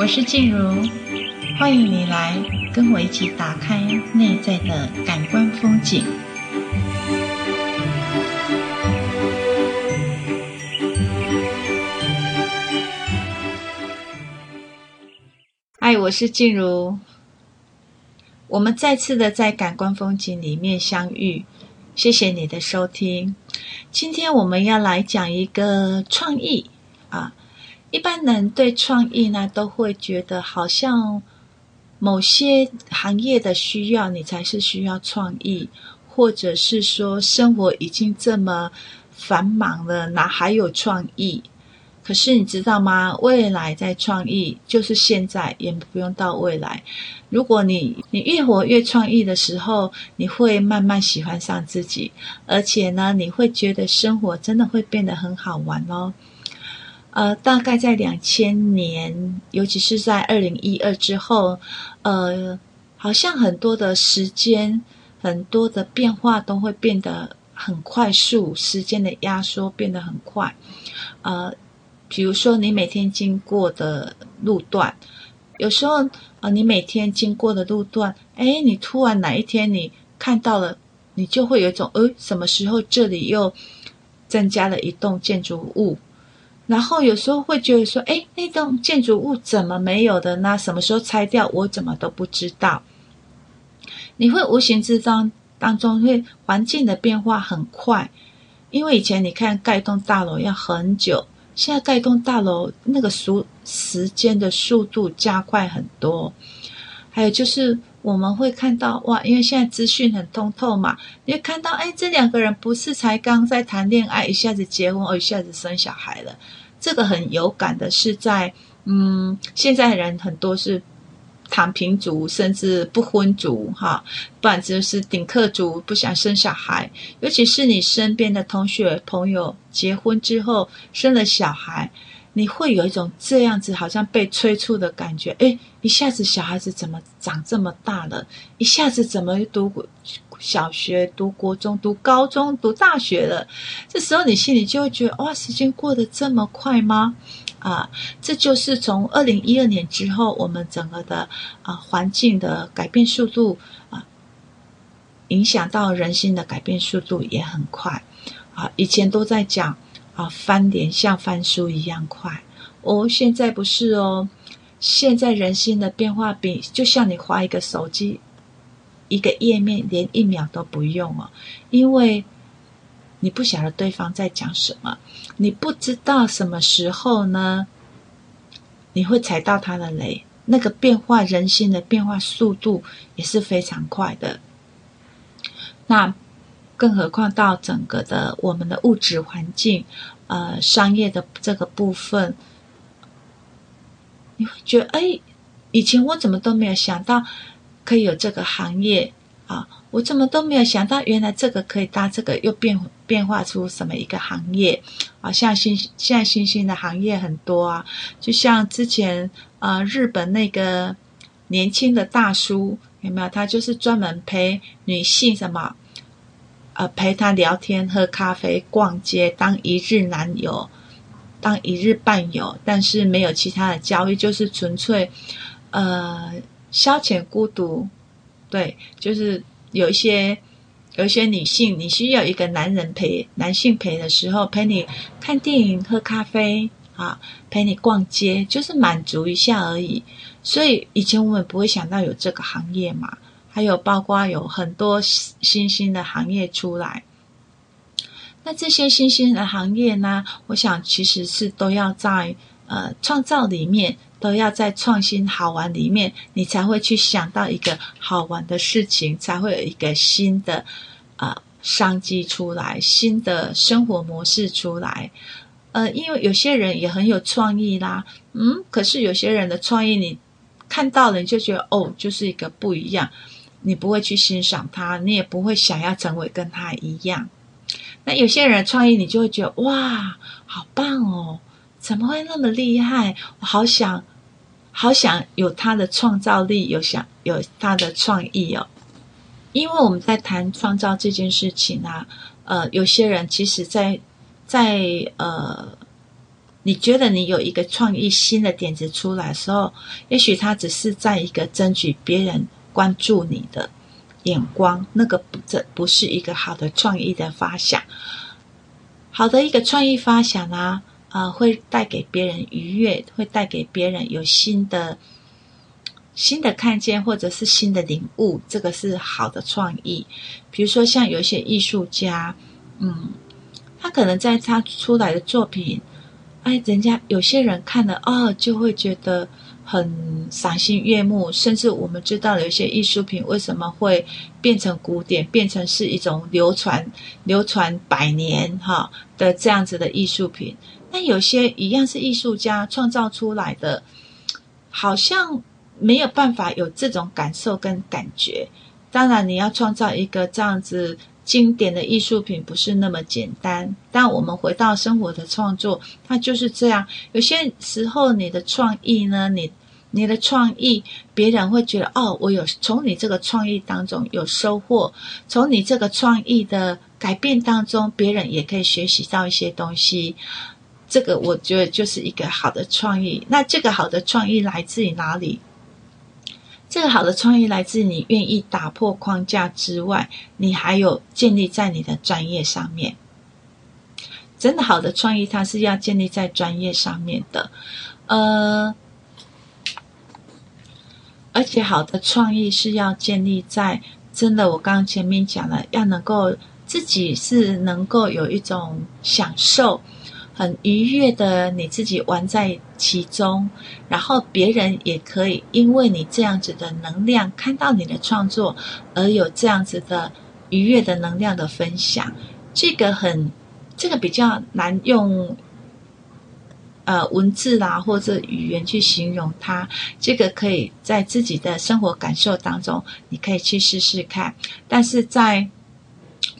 我是静茹，欢迎你来跟我一起打开内在的感官风景。嗨，我是静茹，我们再次的在感官风景里面相遇，谢谢你的收听。今天我们要来讲一个创意啊。一般人对创意呢，都会觉得好像某些行业的需要，你才是需要创意，或者是说生活已经这么繁忙了，哪还有创意？可是你知道吗？未来在创意，就是现在，也不用到未来。如果你你越活越创意的时候，你会慢慢喜欢上自己，而且呢，你会觉得生活真的会变得很好玩哦。呃，大概在两千年，尤其是在二零一二之后，呃，好像很多的时间，很多的变化都会变得很快速，时间的压缩变得很快。呃，比如说你每天经过的路段，有时候，呃，你每天经过的路段，哎，你突然哪一天你看到了，你就会有一种，呃，什么时候这里又增加了一栋建筑物？然后有时候会觉得说，哎，那栋建筑物怎么没有的呢？什么时候拆掉？我怎么都不知道。你会无形之中当中会环境的变化很快，因为以前你看盖一栋大楼要很久，现在盖一栋大楼那个速时间的速度加快很多。还有就是我们会看到哇，因为现在资讯很通透嘛，你会看到哎，这两个人不是才刚在谈恋爱，一下子结婚，哦，一下子生小孩了。这个很有感的是在，嗯，现在人很多是躺平族，甚至不婚族，哈，不然就是顶客族，不想生小孩。尤其是你身边的同学朋友结婚之后生了小孩，你会有一种这样子好像被催促的感觉，诶，一下子小孩子怎么长这么大了？一下子怎么读小学、读国中、读高中、读大学了？这时候你心里就会觉得，哇，时间过得这么快吗？啊，这就是从二零一二年之后，我们整个的啊环境的改变速度啊，影响到人心的改变速度也很快啊。以前都在讲。啊，翻脸像翻书一样快哦！现在不是哦，现在人心的变化比就像你滑一个手机，一个页面连一秒都不用哦，因为你不晓得对方在讲什么，你不知道什么时候呢，你会踩到他的雷。那个变化人心的变化速度也是非常快的。那。更何况到整个的我们的物质环境，呃，商业的这个部分，你会觉得，哎，以前我怎么都没有想到可以有这个行业啊？我怎么都没有想到，原来这个可以搭这个，又变变化出什么一个行业啊？像新现在新兴的行业很多啊，就像之前啊，日本那个年轻的大叔有没有？他就是专门陪女性什么？呃，陪他聊天、喝咖啡、逛街，当一日男友，当一日伴友，但是没有其他的交易，就是纯粹呃消遣孤独。对，就是有一些有一些女性，你需要一个男人陪，男性陪的时候，陪你看电影、喝咖啡啊，陪你逛街，就是满足一下而已。所以以前我们不会想到有这个行业嘛。还有包括有很多新兴的行业出来，那这些新兴的行业呢，我想其实是都要在呃创造里面，都要在创新好玩里面，你才会去想到一个好玩的事情，才会有一个新的呃商机出来，新的生活模式出来。呃，因为有些人也很有创意啦，嗯，可是有些人的创意你看到了，你就觉得哦，就是一个不一样。你不会去欣赏他，你也不会想要成为跟他一样。那有些人创意，你就会觉得哇，好棒哦！怎么会那么厉害？我好想，好想有他的创造力，有想有他的创意哦。因为我们在谈创造这件事情啊，呃，有些人其实在在呃你觉得你有一个创意新的点子出来的时候，也许他只是在一个争取别人关注你的眼光，那个不这不是一个好的创意的发想。好的一个创意发想呢，呃，会带给别人愉悦，会带给别人有新的新的看见，或者是新的领悟，这个是好的创意。比如说像有些艺术家，嗯，他可能在他出来的作品，哎，人家有些人看了哦，就会觉得。很赏心悦目，甚至我们知道有一些艺术品为什么会变成古典，变成是一种流传流传百年哈的这样子的艺术品。那有些一样是艺术家创造出来的，好像没有办法有这种感受跟感觉。当然，你要创造一个这样子。经典的艺术品不是那么简单，但我们回到生活的创作，它就是这样。有些时候，你的创意呢，你你的创意，别人会觉得哦，我有从你这个创意当中有收获，从你这个创意的改变当中，别人也可以学习到一些东西。这个我觉得就是一个好的创意。那这个好的创意来自于哪里？这个好的创意来自你愿意打破框架之外，你还有建立在你的专业上面。真的好的创意，它是要建立在专业上面的，呃，而且好的创意是要建立在真的，我刚刚前面讲了，要能够自己是能够有一种享受。很愉悦的，你自己玩在其中，然后别人也可以因为你这样子的能量看到你的创作，而有这样子的愉悦的能量的分享。这个很，这个比较难用，呃，文字啦或者语言去形容它。这个可以在自己的生活感受当中，你可以去试试看。但是在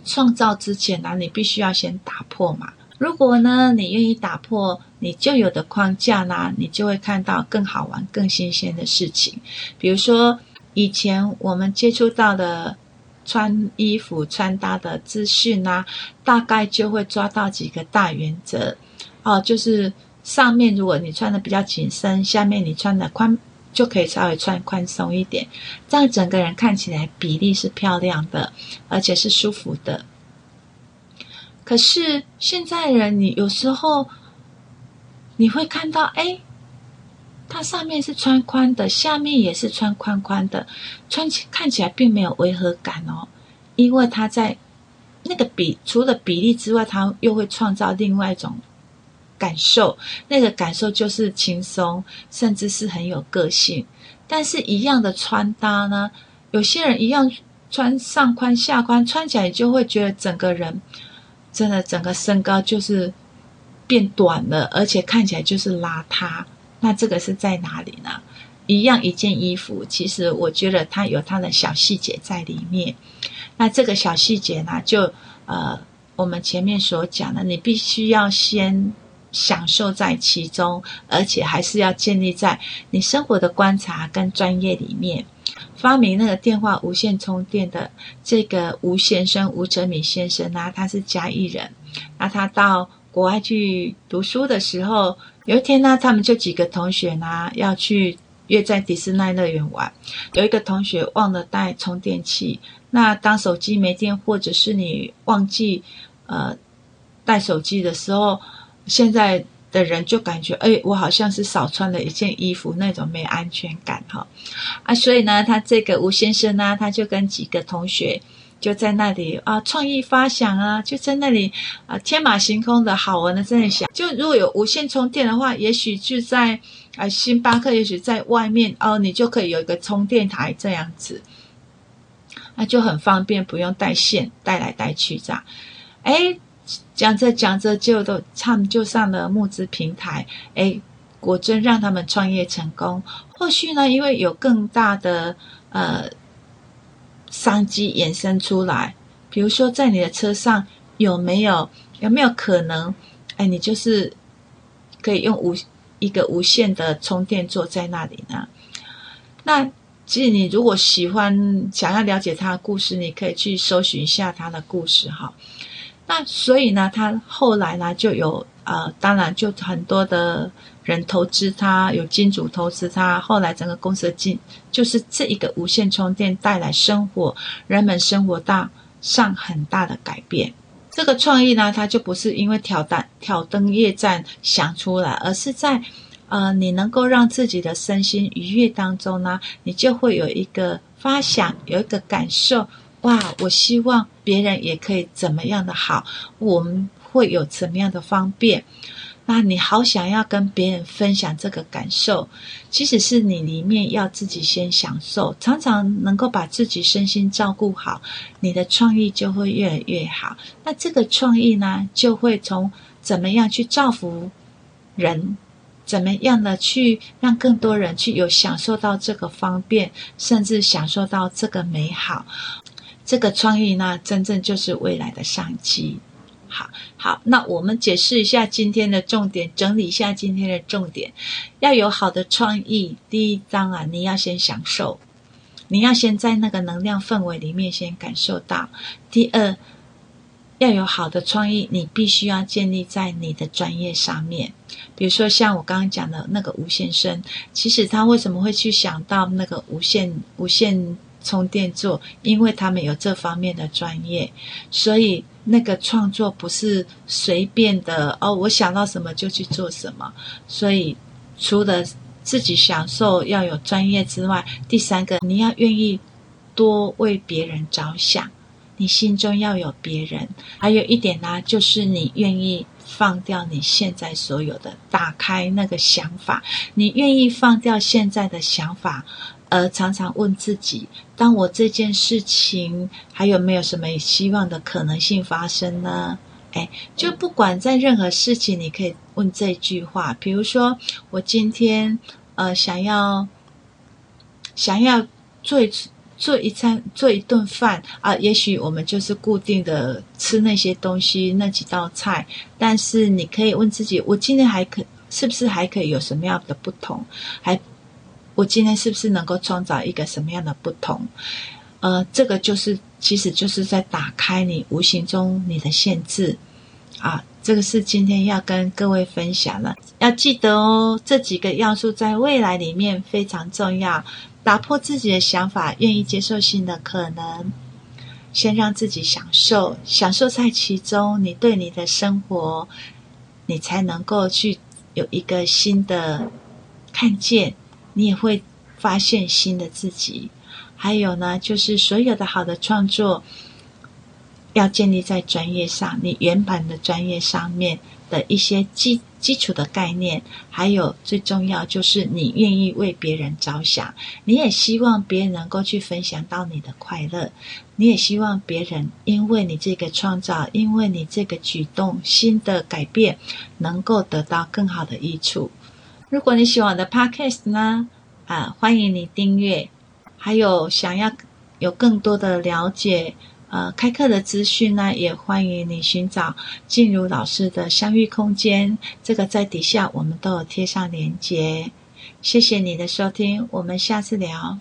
创造之前呢，你必须要先打破嘛。如果呢，你愿意打破你旧有的框架呢，你就会看到更好玩、更新鲜的事情。比如说，以前我们接触到的穿衣服、穿搭的资讯呢，大概就会抓到几个大原则哦，就是上面如果你穿的比较紧身，下面你穿的宽，就可以稍微穿宽松一点，这样整个人看起来比例是漂亮的，而且是舒服的。可是现在人，你有时候你会看到，哎，它上面是穿宽的，下面也是穿宽宽的，穿起看起来并没有违和感哦，因为它在那个比除了比例之外，它又会创造另外一种感受，那个感受就是轻松，甚至是很有个性。但是，一样的穿搭呢，有些人一样穿上宽下宽，穿起来就会觉得整个人。真的，整个身高就是变短了，而且看起来就是邋遢。那这个是在哪里呢？一样一件衣服，其实我觉得它有它的小细节在里面。那这个小细节呢，就呃，我们前面所讲的，你必须要先享受在其中，而且还是要建立在你生活的观察跟专业里面。发明那个电话无线充电的这个吴先生，吴哲敏先生呢，他是嘉义人。那他到国外去读书的时候，有一天呢，他们就几个同学呢要去约在迪士尼乐园玩。有一个同学忘了带充电器，那当手机没电，或者是你忘记呃带手机的时候，现在。的人就感觉，哎，我好像是少穿了一件衣服，那种没安全感哈，啊，所以呢，他这个吴先生呢，他就跟几个同学就在那里啊，创意发想啊，就在那里啊，天马行空的好玩的在那里想，就如果有无线充电的话，也许就在啊星巴克，也许在外面哦，你就可以有一个充电台这样子，那就很方便，不用带线带来带去这样，哎。讲着讲着就都他们就上了募资平台，哎，果真让他们创业成功。后续呢，因为有更大的呃商机衍生出来，比如说在你的车上有没有有没有可能，哎，你就是可以用无一个无线的充电座在那里呢？那其实你如果喜欢想要了解他的故事，你可以去搜寻一下他的故事哈。那所以呢，他后来呢就有呃，当然就很多的人投资他，有金主投资他，后来整个公司的进就是这一个无线充电带来生活人们生活大上很大的改变。这个创意呢，它就不是因为挑灯挑灯夜战想出来，而是在呃你能够让自己的身心愉悦当中呢，你就会有一个发想，有一个感受。哇，我希望别人也可以怎么样的好，我们。会有怎么样的方便？那你好想要跟别人分享这个感受，即使是你里面要自己先享受，常常能够把自己身心照顾好，你的创意就会越来越好。那这个创意呢，就会从怎么样去造福人，怎么样的去让更多人去有享受到这个方便，甚至享受到这个美好。这个创意呢，真正就是未来的商机。好好，那我们解释一下今天的重点，整理一下今天的重点。要有好的创意，第一章啊，你要先享受，你要先在那个能量氛围里面先感受到。第二，要有好的创意，你必须要建立在你的专业上面。比如说像我刚刚讲的那个吴先生，其实他为什么会去想到那个无限无限充电座？因为他们有这方面的专业，所以。那个创作不是随便的哦，我想到什么就去做什么。所以，除了自己享受要有专业之外，第三个你要愿意多为别人着想，你心中要有别人。还有一点呢，就是你愿意放掉你现在所有的，打开那个想法，你愿意放掉现在的想法。而常常问自己：当我这件事情还有没有什么希望的可能性发生呢？诶，就不管在任何事情，你可以问这句话。比如说，我今天呃想要想要做一做一餐做一顿饭啊，也许我们就是固定的吃那些东西那几道菜，但是你可以问自己：我今天还可是不是还可以有什么样的不同？还我今天是不是能够创造一个什么样的不同？呃，这个就是，其实就是在打开你无形中你的限制啊。这个是今天要跟各位分享的，要记得哦。这几个要素在未来里面非常重要。打破自己的想法，愿意接受新的可能，先让自己享受，享受在其中，你对你的生活，你才能够去有一个新的看见。你也会发现新的自己，还有呢，就是所有的好的创作要建立在专业上，你原版的专业上面的一些基基础的概念，还有最重要就是你愿意为别人着想，你也希望别人能够去分享到你的快乐，你也希望别人因为你这个创造，因为你这个举动，新的改变，能够得到更好的益处。如果你喜欢我的 Podcast 呢，啊，欢迎你订阅。还有想要有更多的了解，呃，开课的资讯呢，也欢迎你寻找静茹老师的相遇空间。这个在底下我们都有贴上连接。谢谢你的收听，我们下次聊。